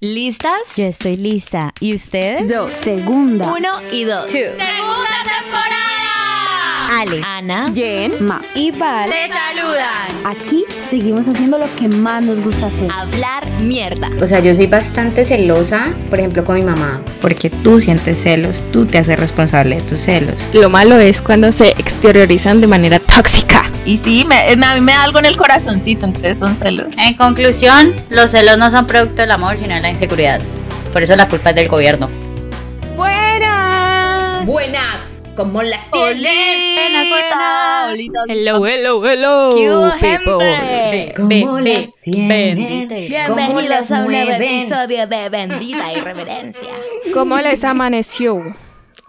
¿Listas? Yo estoy lista. ¿Y ustedes? Yo. Segunda. Uno y dos. Segunda temporada. Ale, Ana, Jen, Ma y Val. te saludan. Aquí seguimos haciendo lo que más nos gusta hacer. Hablar mierda. O sea, yo soy bastante celosa, por ejemplo, con mi mamá. Porque tú sientes celos, tú te haces responsable de tus celos. Lo malo es cuando se exteriorizan de manera tóxica. Y sí, me, me- a mí me da algo en el corazoncito, entonces son celos. En conclusión, los celos no son producto del amor, sino de la inseguridad. Por eso la culpa es del gobierno. Buenas. Buenas, ¿cómo las Olita, olita, Hello, hello, hello. ¿Qué hubo, people. gente? ¿Cómo las tienen? Bienvenidos a un nuevo episodio de Bendita Irreverencia. ¿Cómo les amaneció?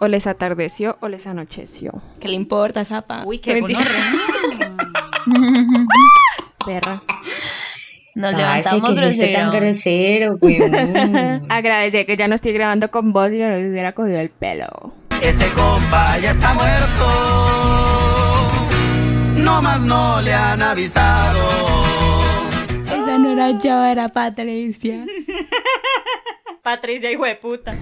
¿O les atardeció o les anocheció? ¿Qué le importa, Zapa? Uy, qué Mentira. Perra. Nos Parce, levantamos ¿qué es este tan grosero. grosero, weón? Agradecer que ya no estoy grabando con vos y no les hubiera cogido el pelo. Ese compa ya está muerto. No más no le han avisado. Esa no era yo, era Patricia. Patricia, hijo de puta.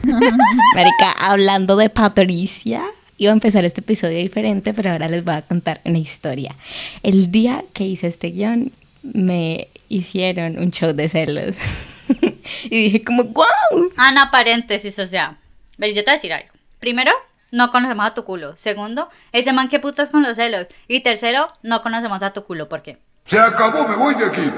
Marica, hablando de Patricia, iba a empezar este episodio diferente, pero ahora les voy a contar una historia. El día que hice este guion, me hicieron un show de celos. y dije como, wow. Ana, paréntesis, o sea. Ven, yo te voy a decir algo. Primero, no conocemos a tu culo. Segundo, ese man que putas con los celos. Y tercero, no conocemos a tu culo. ¿Por qué? Se acabó, me voy de aquí.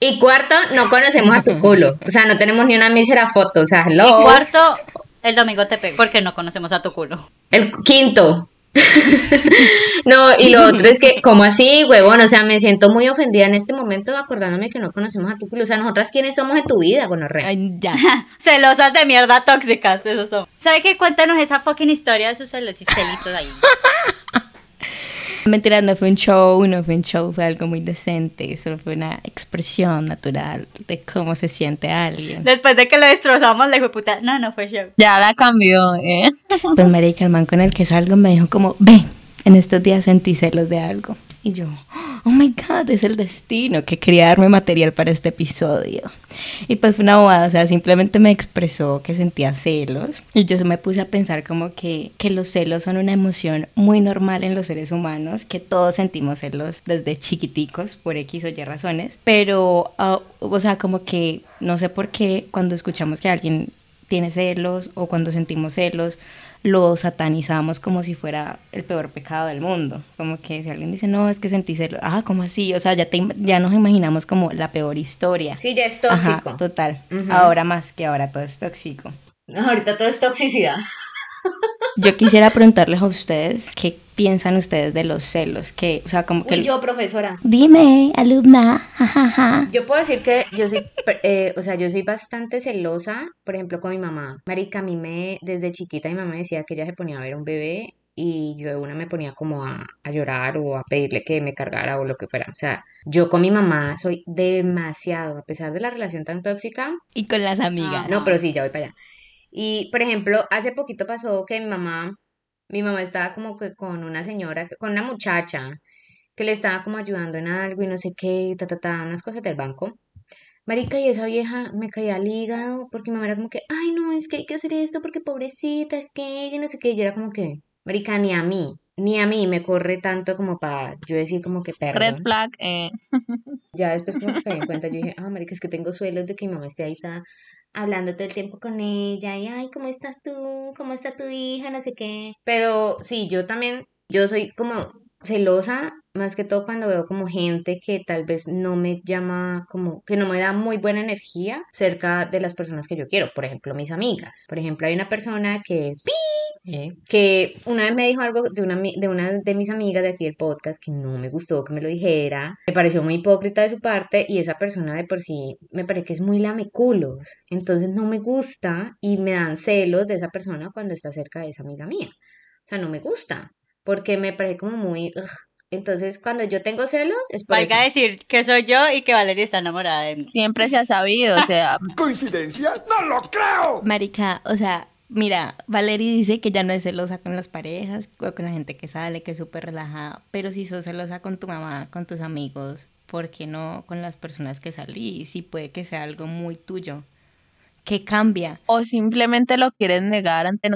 Y cuarto, no conocemos a tu culo. O sea, no tenemos ni una mísera foto. O sea, Y hello. cuarto, el domingo te pego. Porque no conocemos a tu culo. El quinto. no, y lo otro es que, ¿cómo así, huevón? O sea, me siento muy ofendida en este momento acordándome que no conocemos a tu culo. O sea, nosotras, ¿quiénes somos en tu vida, gonorrea? Ay, ya. Celosas de mierda tóxicas, esos son. ¿Sabe qué? Cuéntanos esa fucking historia de sus celos y celitos ahí. Mentira, no fue un show, no fue un show, fue algo muy decente. Solo fue una expresión natural de cómo se siente alguien. Después de que lo destrozamos, le dijo puta, no, no fue show. Ya la cambió, ¿eh? Pues marica, el man con el que salgo me dijo como, ve, en estos días sentí celos de algo. Y yo, oh my god, es el destino que quería darme material para este episodio. Y pues fue una bobada, o sea, simplemente me expresó que sentía celos. Y yo me puse a pensar como que, que los celos son una emoción muy normal en los seres humanos, que todos sentimos celos desde chiquiticos por X o Y razones. Pero, ah, o sea, como que no sé por qué cuando escuchamos que alguien tiene celos o cuando sentimos celos, lo satanizamos como si fuera el peor pecado del mundo. Como que si alguien dice, no, es que sentí celos, ah, ¿cómo así? O sea, ya, te ya nos imaginamos como la peor historia. Sí, ya es Ajá, tóxico. total. Ujú. Ahora más que ahora todo es tóxico. Ahorita todo es toxicidad. Yo quisiera preguntarles a ustedes qué piensan ustedes de los celos, que, o sea, como que... Uy, yo, profesora. Dime, alumna, jajaja. Yo puedo decir que yo soy, eh, o sea, yo soy bastante celosa, por ejemplo, con mi mamá. Marica, a mí me, desde chiquita mi mamá me decía que ella se ponía a ver un bebé y yo de una me ponía como a, a llorar o a pedirle que me cargara o lo que fuera. O sea, yo con mi mamá soy demasiado, a pesar de la relación tan tóxica, Y con las amigas. no, pero sí, ya voy para allá. Y, por ejemplo, hace poquito pasó que mi mamá, mi mamá estaba como que con una señora, con una muchacha, que le estaba como ayudando en algo y no sé qué, ta, ta, ta, unas cosas del banco. Marica, y esa vieja me caía al hígado porque mi mamá era como que, ay, no, es que hay que hacer esto porque pobrecita, es que ella no sé qué. Y yo era como que, Marica, ni a mí, ni a mí me corre tanto como para yo decir como que Red perdón. flag, eh. Ya después como que me di cuenta, yo dije, ah, marica, es que tengo suelos de que mi mamá esté ahí está hablando todo el tiempo con ella y, ay, ¿cómo estás tú? ¿Cómo está tu hija? No sé qué. Pero sí, yo también, yo soy como celosa, más que todo cuando veo como gente que tal vez no me llama como, que no me da muy buena energía cerca de las personas que yo quiero, por ejemplo, mis amigas. Por ejemplo, hay una persona que, ¡pi! que una vez me dijo algo de una, de una de mis amigas de aquí del podcast que no me gustó que me lo dijera, me pareció muy hipócrita de su parte y esa persona de por sí me parece que es muy lameculos, entonces no me gusta y me dan celos de esa persona cuando está cerca de esa amiga mía. O sea, no me gusta porque me parece como muy... ugh. Entonces, cuando yo tengo celos, es por Valga eso. decir que soy yo y que Valeria está enamorada de mí. Siempre se ha sabido, o sea, ¿Coincidencia? ¡No lo creo! Marica, o sea, mira, Valerie dice que ya no es celosa con las parejas o con la gente que sale, que es súper relajada, pero si sos celosa con tu mamá, con tus amigos, ¿por qué no con las personas que salís? Y puede que sea algo muy tuyo. ¿Qué cambia? O simplemente lo quieren negar ante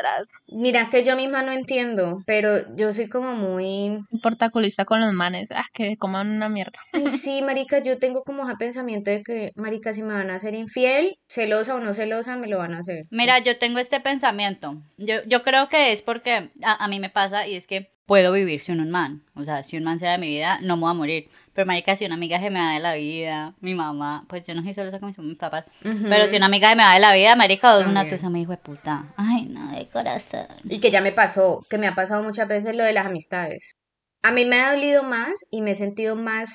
nosotras. Mira que yo misma no entiendo, pero yo soy como muy... Portaculista con los manes. Ah, que coman una mierda. Ay, sí, marica, yo tengo como ese pensamiento de que, marica, si me van a hacer infiel, celosa o no celosa, me lo van a hacer. Mira, yo tengo este pensamiento. Yo, yo creo que es porque a, a mí me pasa y es que puedo vivir sin un man. O sea, si un man sea de mi vida, no me voy a morir. Pero marica, si una amiga se me da de la vida, mi mamá, pues yo no soy celosa con mis, mis papás. Ujú. Pero si una amiga se me da de la vida, marica, una También. tusa me dijo de puta. Ay, no, de corazón. Y que ya me pasó, que me ha pasado muchas veces lo de las amistades. A mí me ha dolido más y me he sentido más,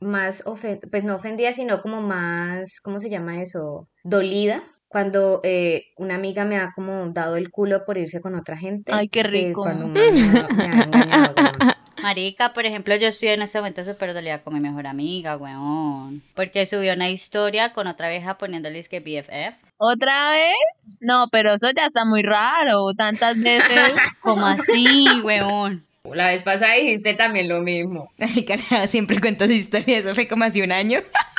más, ofen- pues no ofendida, sino como más, ¿cómo se llama eso? Dolida. Cuando eh, una amiga me ha como dado el culo por irse con otra gente. Ay, qué que rico. Cuando un man me ha- me ha engañado, weón. Marica, por ejemplo, yo estoy en este momento súper dolida con mi mejor amiga, weón. Porque subió una historia con otra vieja poniéndoles que BFF. ¿Otra vez? No, pero eso ya está muy raro. Tantas veces. ¿Cómo así, weón? La vez pasada dijiste también lo mismo. Ay, cara, siempre cuento esa historia, eso fue como hace un año.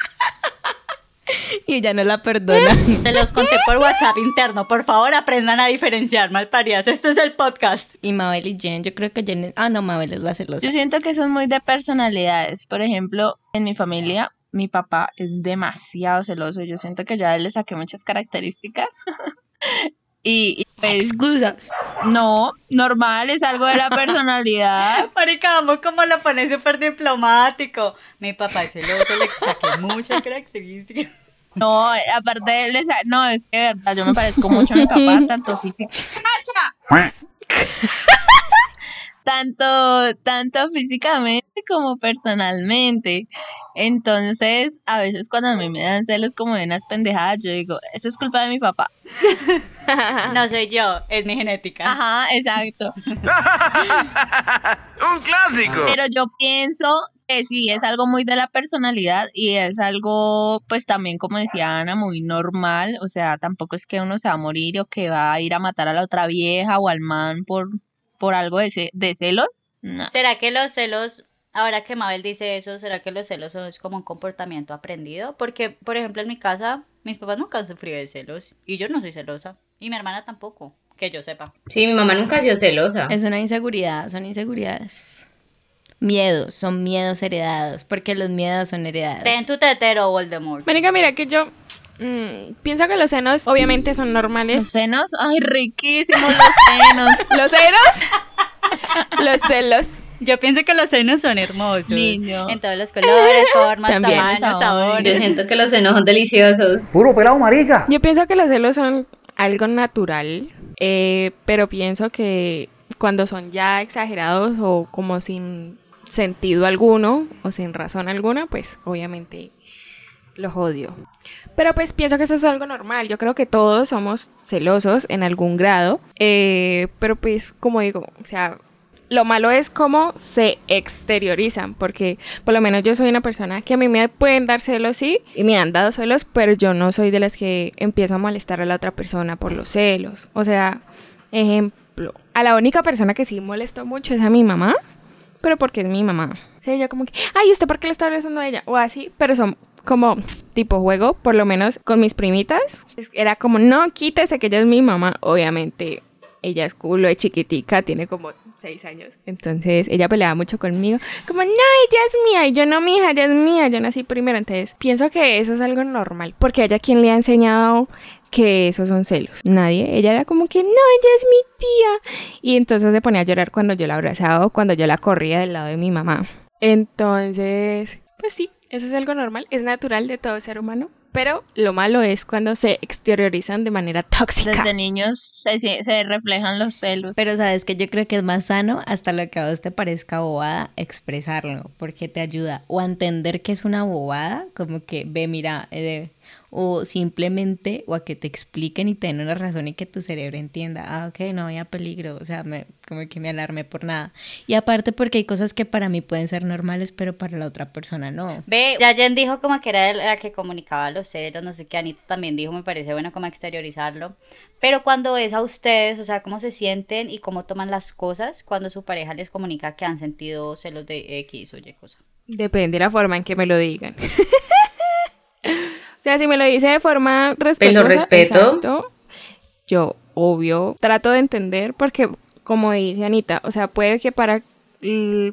y ella no la perdona. Te los conté por WhatsApp interno. Por favor, aprendan a diferenciar, malparidas. Esto es el podcast. y Mabel y Jen, yo creo que Jen... Ah, no, Mabel es la celosa. Yo siento que eso es muy de personalidades. Por ejemplo, en mi familia, mi papá es demasiado celoso. Yo siento que yo a él le saqué muchas características. y, y, pues, Excusas. no, normal, es algo de la personalidad. Marica, amo cómo lo pone súper diplomático. Mi papá es celoso, le saqué muchas características. No, aparte de él, le sa- no, es que de verdad yo me parezco mucho a mi papá, tanto físico. tanto, tanto físicamente como personalmente. Entonces, a veces cuando a mí me dan celos como de unas pendejadas, yo digo, eso es culpa de mi papá. No soy yo, es mi genética. Ajá, exacto. Un clásico. Pero yo pienso que sí, es algo muy de la personalidad y es algo, pues también, como decía Ana, muy normal. O sea, tampoco es que uno se va a morir o que va a ir a matar a la otra vieja o al man por, por algo de, ce- de celos. No. ¿Será que los celos, ahora que Mabel dice eso, será que los celos son es como un comportamiento aprendido? Porque, por ejemplo, en mi casa, mis papás nunca han sufrido de celos y yo no soy celosa y mi hermana tampoco, que yo sepa. Sí, mi mamá nunca ha sido celosa. Es una inseguridad, son inseguridades. Miedos, son miedos heredados, porque los miedos son heredados. Ten tu tetero, Voldemort. Marica, mira que yo mm, pienso que los senos obviamente son Los normales. senos, ay, riquísimos los senos. ¿Los senos? los celos. Yo pienso que los senos son hermosos. En todos los colores, formas, También. tamaños, Sabores. sabores. Yo siento que los senos son deliciosos. Puro pelado marica. Yo pienso que los celos son algo natural, eh, pero pienso que cuando son ya exagerados o como sin sentido alguno o sin razón alguna, pues obviamente los odio. Pero pues pienso que eso es algo normal. Yo creo que todos somos celosos en algún grado. eh, pero pues como digo, o sea, lo malo es cómo se exteriorizan. Porque por lo menos yo soy una persona que a mí me pueden dar celos, sí, y me han dado celos, pero yo no soy de las que empiezo a molestar a la otra persona por los celos. O sea, ejemplo, a la única persona que sí molesto mucho es a mi mamá pero porque es mi mamá. O yo como que, ay, ¿usted por qué le está abrazando a ella? O así, pero son como tipo juego, por lo menos con mis primitas. Era como, no, quítese que ella es mi mamá. Obviamente, ella es culo, es chiquitica, tiene como seis años. Entonces, ella peleaba mucho conmigo. Como, no, ella es mía. Y yo, no, mi hija, ella es mía. Yo nací primero. Entonces, pienso que eso es algo normal. Porque a ella, ¿quién le ha enseñado que esos son celos? Nadie. Ella era como que, no, ella es mi tía. Y entonces se ponía a llorar cuando yo la abrazaba o cuando yo la corría del lado de mi mamá. Entonces, pues sí, eso es algo normal, es natural de todo ser humano. Pero lo malo es cuando se exteriorizan de manera tóxica. Desde niños se, reflejan los celos. Pero sabes que yo creo que es más sano hasta lo que a vos te parezca bobada expresarlo, porque te ayuda o a entender que es una bobada, como que ve, mira, eh, o simplemente o a que te expliquen y te den una razón y que tu cerebro entienda, ah, ok, no había peligro, o sea, me, como que me alarmé por nada. Y aparte porque hay cosas que para mí pueden ser normales, pero para la otra persona no. Ve, ya Jen dijo como que era la que comunicaba los celos, no sé qué, Anita también dijo, me parece bueno como exteriorizarlo. Pero cuando es a ustedes, o sea, cómo se sienten y cómo toman las cosas cuando su pareja les comunica que han sentido celos de X o Y cosa. Depende de la forma en que me lo digan. o sea, si me lo dice de forma respetuosa, respeto. exacto, yo, obvio, trato de entender porque, como dice Anita, o sea, puede que para,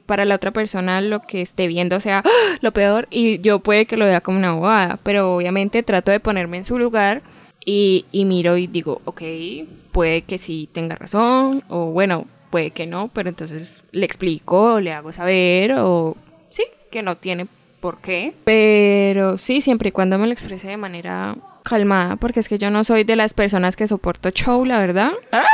para la otra persona lo que esté viendo sea ¡ah! lo peor y yo puede que lo vea como una bobada, pero obviamente trato de ponerme en su lugar y, y miro y digo, ok, puede que sí tenga razón o bueno, puede que no, pero entonces le explico, le hago saber o sí, que no tiene por qué. Pero sí, siempre y cuando me lo exprese de manera calmada, porque es que yo no soy de las personas que soporto show, la verdad. ¡Ah!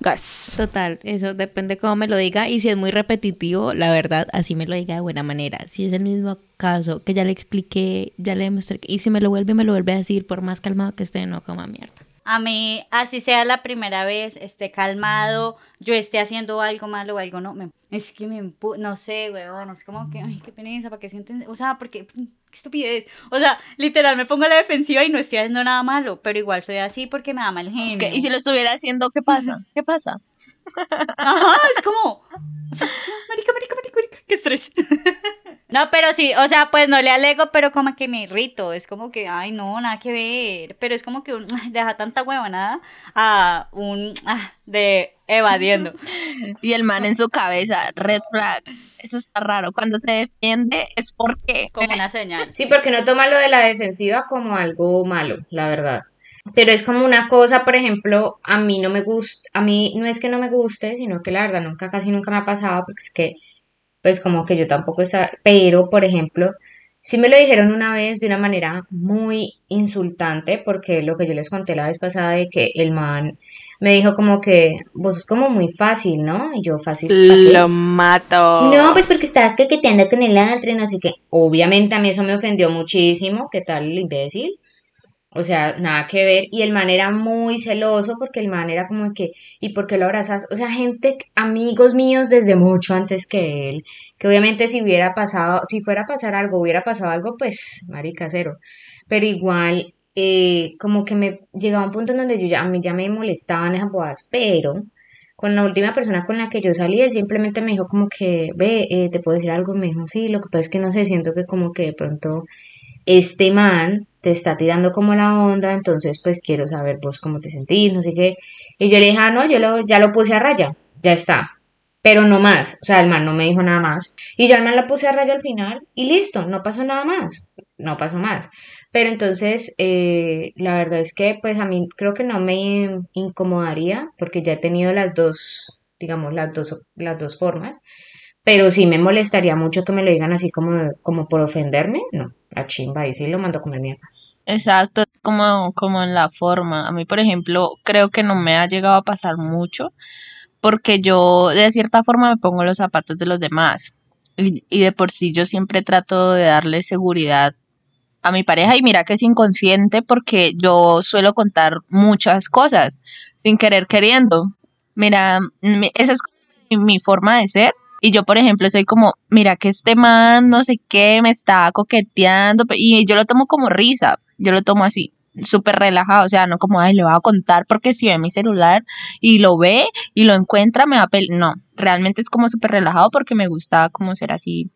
Gas. Total, eso depende cómo me lo diga y si es muy repetitivo, la verdad, así me lo diga de buena manera. Si es el mismo caso que ya le expliqué, ya le demostré, y si me lo vuelve, me lo vuelve a decir, por más calmado que esté, no coma mierda. A mí, así sea la primera vez, esté calmado, yo esté haciendo algo malo o algo no, me- es que me no sé, weón, es como que, ay, qué pereza, ¿para qué sienten? O sea, porque, qué estupidez. O sea, literal, me pongo a la defensiva y no estoy haciendo nada malo, pero igual soy así porque me da mal genio. Y si lo estuviera haciendo, ¿qué pasa? ¿Qué pasa? Ajá, es como, o sea, marica, marica, marica, marica, qué estrés. No, pero sí, o sea, pues no le alego, pero como que me irrito, es como que, ay, no, nada que ver, pero es como que un, deja tanta huevonada a un, ah, de evadiendo. Y el man en su cabeza, red flag. Eso está raro. Cuando se defiende es porque. Como una señal. Sí, porque no toma lo de la defensiva como algo malo, la verdad. Pero es como una cosa, por ejemplo, a mí no me gusta, a mí no es que no me guste, sino que la verdad nunca, casi nunca me ha pasado, porque es que, pues como que yo tampoco está, pero, por ejemplo, sí me lo dijeron una vez de una manera muy insultante, porque lo que yo les conté la vez pasada de que el man me dijo como que vos sos como muy fácil, ¿no? Y yo fácil. Lo mato. No, pues porque estabas coqueteando con el otro, no sé qué. Obviamente a mí eso me ofendió muchísimo. ¿Qué tal el imbécil? O sea, nada que ver. Y el man era muy celoso porque el man era como que, ¿y por qué lo abrazas? O sea, gente, amigos míos desde mucho antes que él, que obviamente si hubiera pasado, si fuera a pasar algo, hubiera pasado algo, pues, marica, cero. Pero igual, eh, como que me llegaba un punto en donde yo ya, a mí ya me molestaban esas bobadas, pero con la última persona con la que yo salí, él simplemente me dijo como que, ve, eh, te puedo decir algo, me dijo, sí, lo que pasa es que no sé, siento que como que de pronto este man te está tirando como la onda, entonces pues quiero saber vos cómo te sentís, no sé qué. Y yo le dije, ah, no, yo lo, ya lo puse a raya, ya está. Pero no más, o sea, el man no me dijo nada más. Y yo al man la puse a raya al final y listo, no pasó nada más, no pasó más. Pero entonces, eh, la verdad es que pues a mí creo que no me incomodaría porque ya he tenido las dos, digamos, las dos, las dos formas. Pero sí me molestaría mucho que me lo digan así como, como por ofenderme. No, la chimba, y sí lo mando a comer mierda. Exacto, como, como en la forma. A mí, por ejemplo, creo que no me ha llegado a pasar mucho porque yo de cierta forma me pongo los zapatos de los demás. Y, de por sí yo siempre trato de darle seguridad a mi pareja y mira que es inconsciente porque yo suelo contar muchas cosas sin querer queriendo. Mira, mi- esa es mi forma de ser. Y yo, por ejemplo, soy como, mira que este man, no sé qué, me está coqueteando. Y yo lo tomo como risa. Yo lo tomo así, súper relajado. O sea, no como, ay, le voy a contar porque si ve mi celular y lo ve y lo encuentra, me va a No, realmente es como súper relajado porque me gusta como ser así,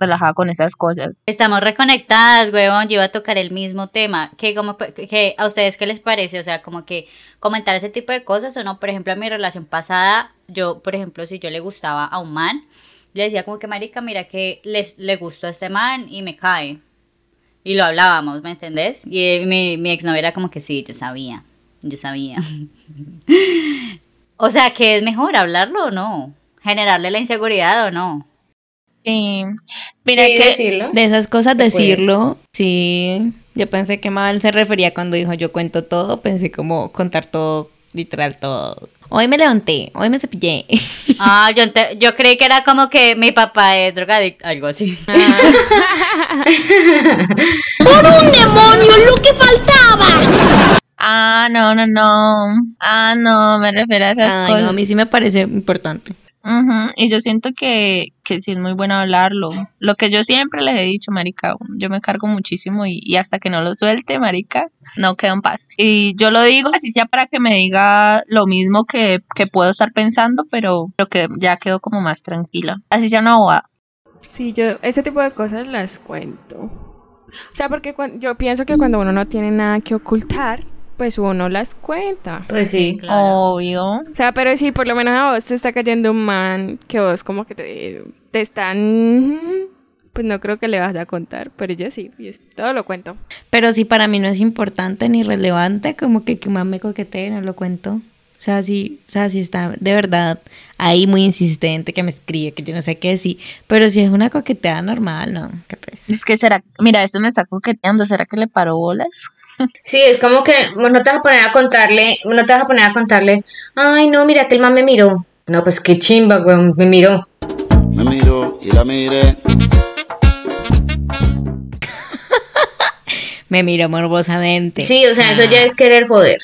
relajada con esas cosas. Estamos reconectadas, huevón. Yo iba a tocar el mismo tema. que ¿A ustedes qué les parece? O sea, como que comentar ese tipo de cosas o no. Por ejemplo, en mi relación pasada, yo, por ejemplo, si yo le gustaba a un man, le decía como que, marica, mira que le, le gustó a este man y me cae. Y lo hablábamos, ¿me entendés? Y eh, mi, mi exnovia era como que sí, yo sabía. Yo sabía. o sea, que es mejor hablarlo o no. Generarle la inseguridad o no. Sí, mira Sí, que decirlo. De esas cosas decirlo, sí. Yo pensé que mal se refería cuando dijo yo cuento todo, pensé como contar todo, literal todo. Hoy me levanté, hoy me cepillé. Ah, yo, yo creí que era como que mi papá es drogadicto, algo así. ¡Por un demonio! ¡Lo que no, no, no. Ah, no, me refiero a esas Ay, cosas. no, a mí sí me parece importante. Ujú, Y yo siento que, que sí es muy bueno hablarlo. Lo que yo siempre les he dicho, marica, yo me cargo muchísimo y, y hasta que no lo suelte, marica, no quedo en paz. Y yo lo digo así sea para que me diga lo mismo que, que puedo estar pensando, pero lo que ya quedo como más tranquila. Así sea una bobada. Sí, yo ese tipo de cosas las cuento. O sea, porque cuan- yo pienso que cuando uno no tiene nada que ocultar, pues uno las cuenta. Pues sí. Obvio. O sea, pero si por lo menos a vos te está cayendo un man que vos como que te, te están... Pues no creo que le vas a contar, pero yo sí, yo todo lo cuento. Pero si para mí no es importante ni relevante, como que que un man me coquetee, no lo cuento. O sea, si, o sea, si está de verdad ahí muy insistente, que me escribe, que yo no sé qué, sí. Pero si es una coqueteada normal, no, qué pues. Es que será, mira, esto me está coqueteando, ¿será que le paró bolas? Sí, es como que no te vas a poner a contarle, no te vas a poner a contarle, ay, no, mira que el man me miró. No, pues qué chimba, weón, me miró. Me miro y la miré. Me miro morbosamente. Sí, o sea, eso ya es querer joder.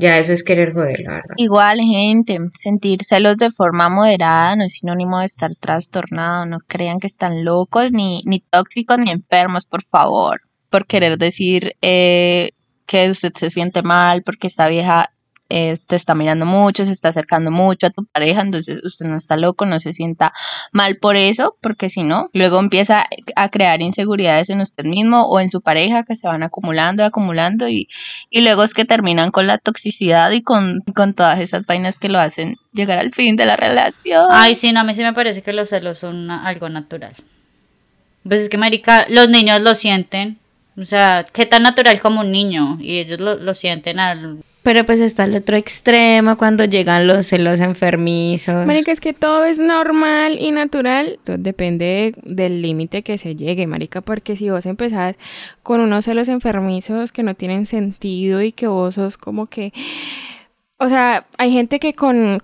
Ya eso es querer joder, la verdad. Igual, gente, sentir celos de forma moderada no es sinónimo de estar trastornado. No crean que están locos, ni, ni tóxicos, ni enfermos, por favor. Por querer decir eh, que usted se siente mal porque esta vieja eh, te está mirando mucho, se está acercando mucho a tu pareja, entonces usted no está loco, no se sienta mal por eso, porque si no, luego empieza a crear inseguridades en usted mismo o en su pareja que se van acumulando, acumulando y, y luego es que terminan con la toxicidad y con, con todas esas vainas que lo hacen llegar al fin de la relación. Ay, sí, no, a mí sí me parece que los celos son algo natural. Pues es que, marica, los niños lo sienten. O sea, qué tan natural como un niño. Y ellos lo, lo sienten al... Pero pues está el otro extremo cuando llegan los celos enfermizos. Marica, es que todo es normal y natural. Todo depende de- del límite que se llegue, marica, porque si vos empezás con unos celos enfermizos que no tienen sentido y que vos sos como que... O sea, hay gente que con...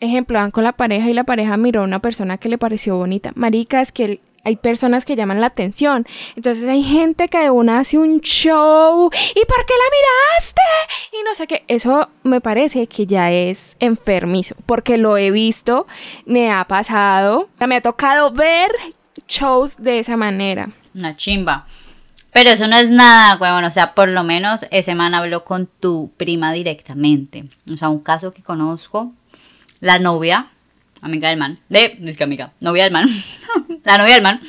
Ejemplo, van con la pareja y la pareja miró a una persona que le pareció bonita. Marica, es que hay personas que llaman la atención. Entonces hay gente que de una hace un show. ¿Y por qué la miraste? Y no sé qué. Eso me parece que ya es enfermizo. Porque lo he visto, me ha pasado. Me ha tocado ver shows de esa manera. Una chimba. Pero eso no es nada, huevón. O sea, por lo menos ese man habló con tu prima directamente. O sea, un caso que conozco. La novia, amiga del man. De, es que amiga, novia del man. la novia del man.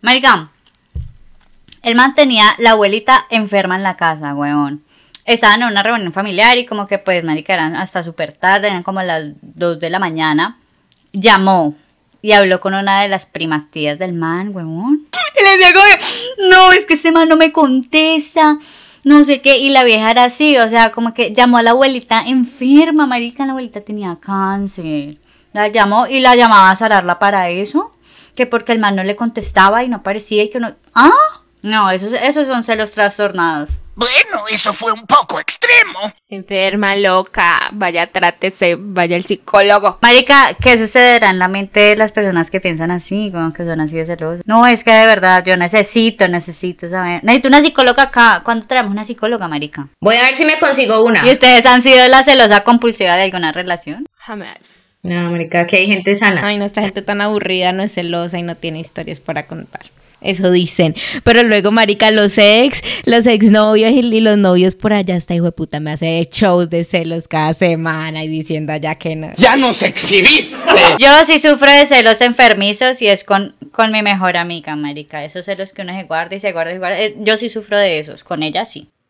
Marica, el man tenía la abuelita enferma en la casa, huevón. Estaban en una reunión familiar y como que pues, marica, eran hasta súper tarde, eran como las 2 de la mañana. Llamó y habló con una de las primas tías del man, huevón. Y le decía no, es que este man no me contesta, no sé qué. Y la vieja era así, o sea, como que llamó a la abuelita enferma, marica, la abuelita tenía cáncer. La llamó y la llamaba a zararla para eso, que porque el man no le contestaba y no aparecía y que no... ¿Ah? No, esos, esos son celos trastornados. Bueno, eso fue un poco extremo. Enferma, loca, vaya, trátese, vaya el psicólogo. Marica, ¿qué sucederá en la mente de las personas que piensan así, como que son así de celosos? No, es que de verdad yo necesito, necesito saber. Necesito una psicóloga acá. ¿Cuándo traemos una psicóloga, marica? Voy a ver si me consigo una. ¿Y ustedes han sido la celosa compulsiva de alguna relación? Jamás. No, marica, que hay gente sana. Ay, no, esta gente tan aburrida, no es celosa y no tiene historias para contar. Eso dicen. Pero luego, marica, los ex, los exnovios y, y los novios por allá, esta hijo de puta me hace shows de celos cada semana y diciendo allá que no. ¡Ya nos exhibiste! Yo sí sufro de celos enfermizos y es con, con mi mejor amiga, marica. Esos celos que uno se guarda y se guarda y se guarda. Eh, Yo sí sufro de esos. Con ella sí.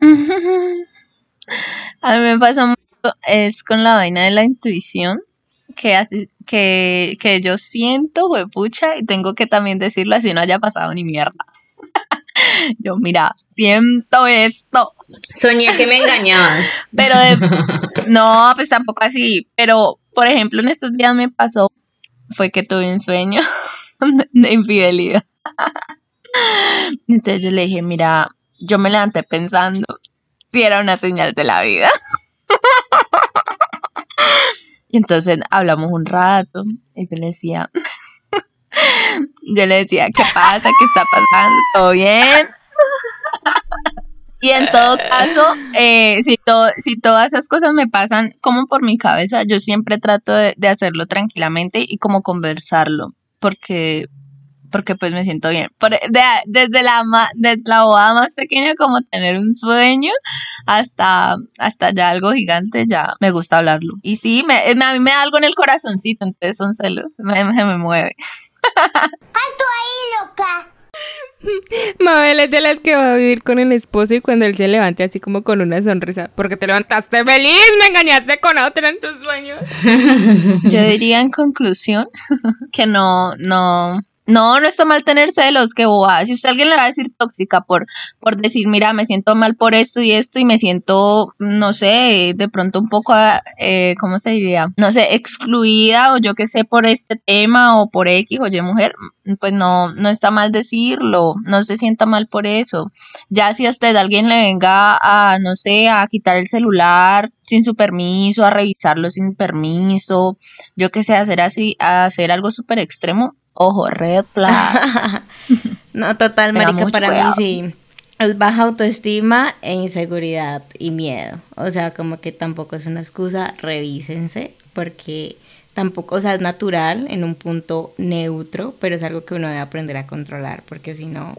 A mí me pasa mucho, es con la vaina de la intuición, que, que, que yo siento, huepucha, y tengo que también decirlo así no haya pasado ni mierda. yo, mira, siento esto, Soñé que me engañabas. pero de, no, pues tampoco así, pero por ejemplo en estos días me pasó, fue que tuve un sueño de infidelidad. Entonces yo le dije, mira, yo me levanté pensando si era una señal de la vida. Y entonces hablamos un rato y yo le decía, yo le decía, ¿qué pasa? ¿Qué está pasando? ¿Todo bien? Y en todo caso, eh, si, to- si todas esas cosas me pasan como por mi cabeza, yo siempre trato de, de hacerlo tranquilamente y como conversarlo, porque porque pues me siento bien. Por- de- desde, la, ma- desde la bobada más pequeña como tener un sueño hasta, hasta ya algo gigante, ya me gusta hablarlo. Y sí, me, me- a mí me da algo en el corazoncito, entonces son celos, me, se me mueve. Mabel es de las que va a vivir con el esposo y cuando él se levante así como con una sonrisa. Porque te levantaste feliz, me engañaste con otra en tus sueños. Yo diría en conclusión que no, no, no, no está mal tener celos, que bobada. Si usted a alguien le va a decir tóxica por, por decir, mira, me siento mal por esto y esto y me siento, no sé, de pronto un poco, eh, ¿cómo se diría? No sé, excluida o yo qué sé por este tema o por X o Y mujer, pues no, no está mal decirlo, no se sienta mal por eso. Ya si a usted alguien le venga a, no sé, a quitar el celular sin su permiso, a revisarlo sin permiso, yo que sé, hacer así, hacer algo súper extremo, ojo, red flag. No, total, Tenga marica, para cuidado. mí sí. Es baja autoestima e inseguridad y miedo. O sea, como que tampoco es una excusa, revísense, porque tampoco, o sea, es natural en un punto neutro, pero es algo que uno debe aprender a controlar, porque si no,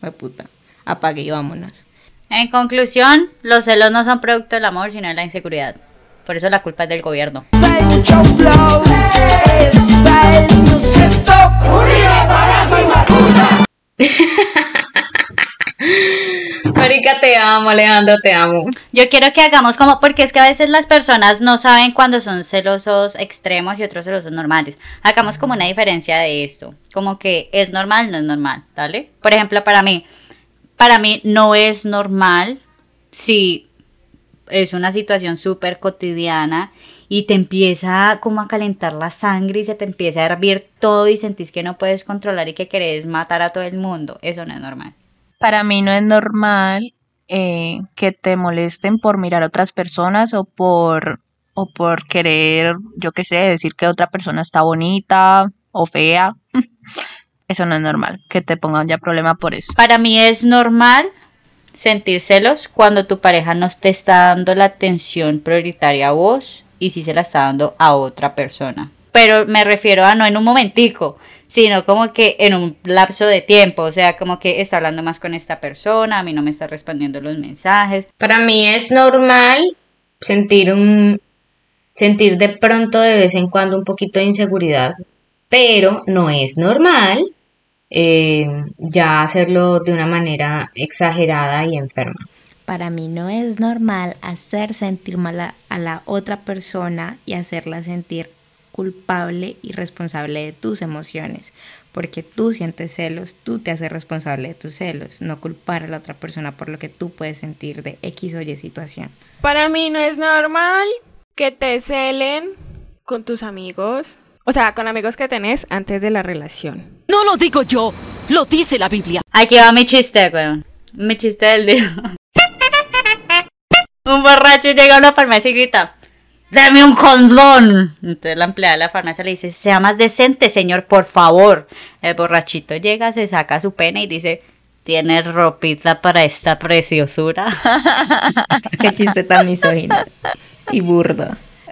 de puta, apague y vámonos. En conclusión, los celos no son producto del amor, sino de la inseguridad. Por eso la culpa es del gobierno. Marica, te amo, Alejandro, te amo. Yo quiero que hagamos como, porque es que a veces las personas no saben cuando son celosos extremos y otros celosos normales. Hagamos como una diferencia de esto. Como que es normal, no es normal, ¿vale? Por ejemplo, para mí, para mí no es normal si es una situación súper cotidiana y te empieza como a calentar la sangre y se te empieza a hervir todo y sentís que no puedes controlar y que querés matar a todo el mundo. Eso no es normal. Para mí no es normal eh, que te molesten por mirar a otras personas o por, o por querer, yo qué sé, decir que otra persona está bonita o fea. Eso no es normal, que te pongan ya problema por eso. Para mí es normal sentir celos cuando tu pareja no te está dando la atención prioritaria a vos y si se la está dando a otra persona. Pero me refiero a no en un momentico, sino como que en un lapso de tiempo, o sea, como que está hablando más con esta persona, a mí no me está respondiendo los mensajes. Para mí es normal sentir un sentir de pronto de vez en cuando un poquito de inseguridad, pero no es normal eh, ya hacerlo de una manera exagerada y enferma. Para mí no es normal hacer sentir mal a, a la otra persona y hacerla sentir culpable y responsable de tus emociones, porque tú sientes celos, tú te haces responsable de tus celos, no culpar a la otra persona por lo que tú puedes sentir de X o Y situación. Para mí no es normal que te celen con tus amigos. O sea, con amigos que tenés antes de la relación. No lo digo yo, lo dice la Biblia. Aquí va mi chiste, weón. Mi chiste del día. Un borracho llega a una farmacia y grita, ¡Dame un condón! Entonces la empleada de la farmacia le dice, sea más decente, señor, por favor. El borrachito llega, se saca su pene y dice, ¿tienes ropita para esta preciosura? Qué chiste tan misógino y burdo.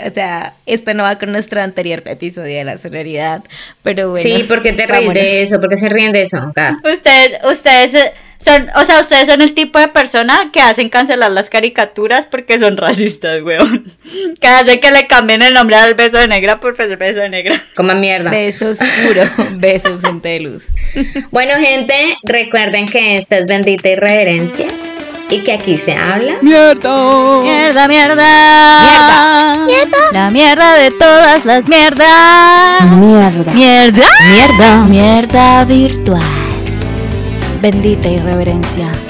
O sea, esto no va con nuestro anterior episodio de la sororidad, pero bueno. sí, ¿por qué te vámonos. de eso? ¿Por qué se ríen de eso? Gas? ustedes, ustedes son, o sea, ustedes son el tipo de persona que hacen cancelar las caricaturas porque son racistas, weón. Que hacen que le cambien el nombre al beso de negra por beso de negra. Como mierda. Beso oscuro, beso ausente de luz. Bueno, gente, recuerden que esta es bendita irreverencia y que aquí se habla. ¡Mierda! Mierda, mierda. Mierda. La mierda de todas las mierdas. Mierda. Mierda. Mierda. Mierda virtual. Bendita irreverencia.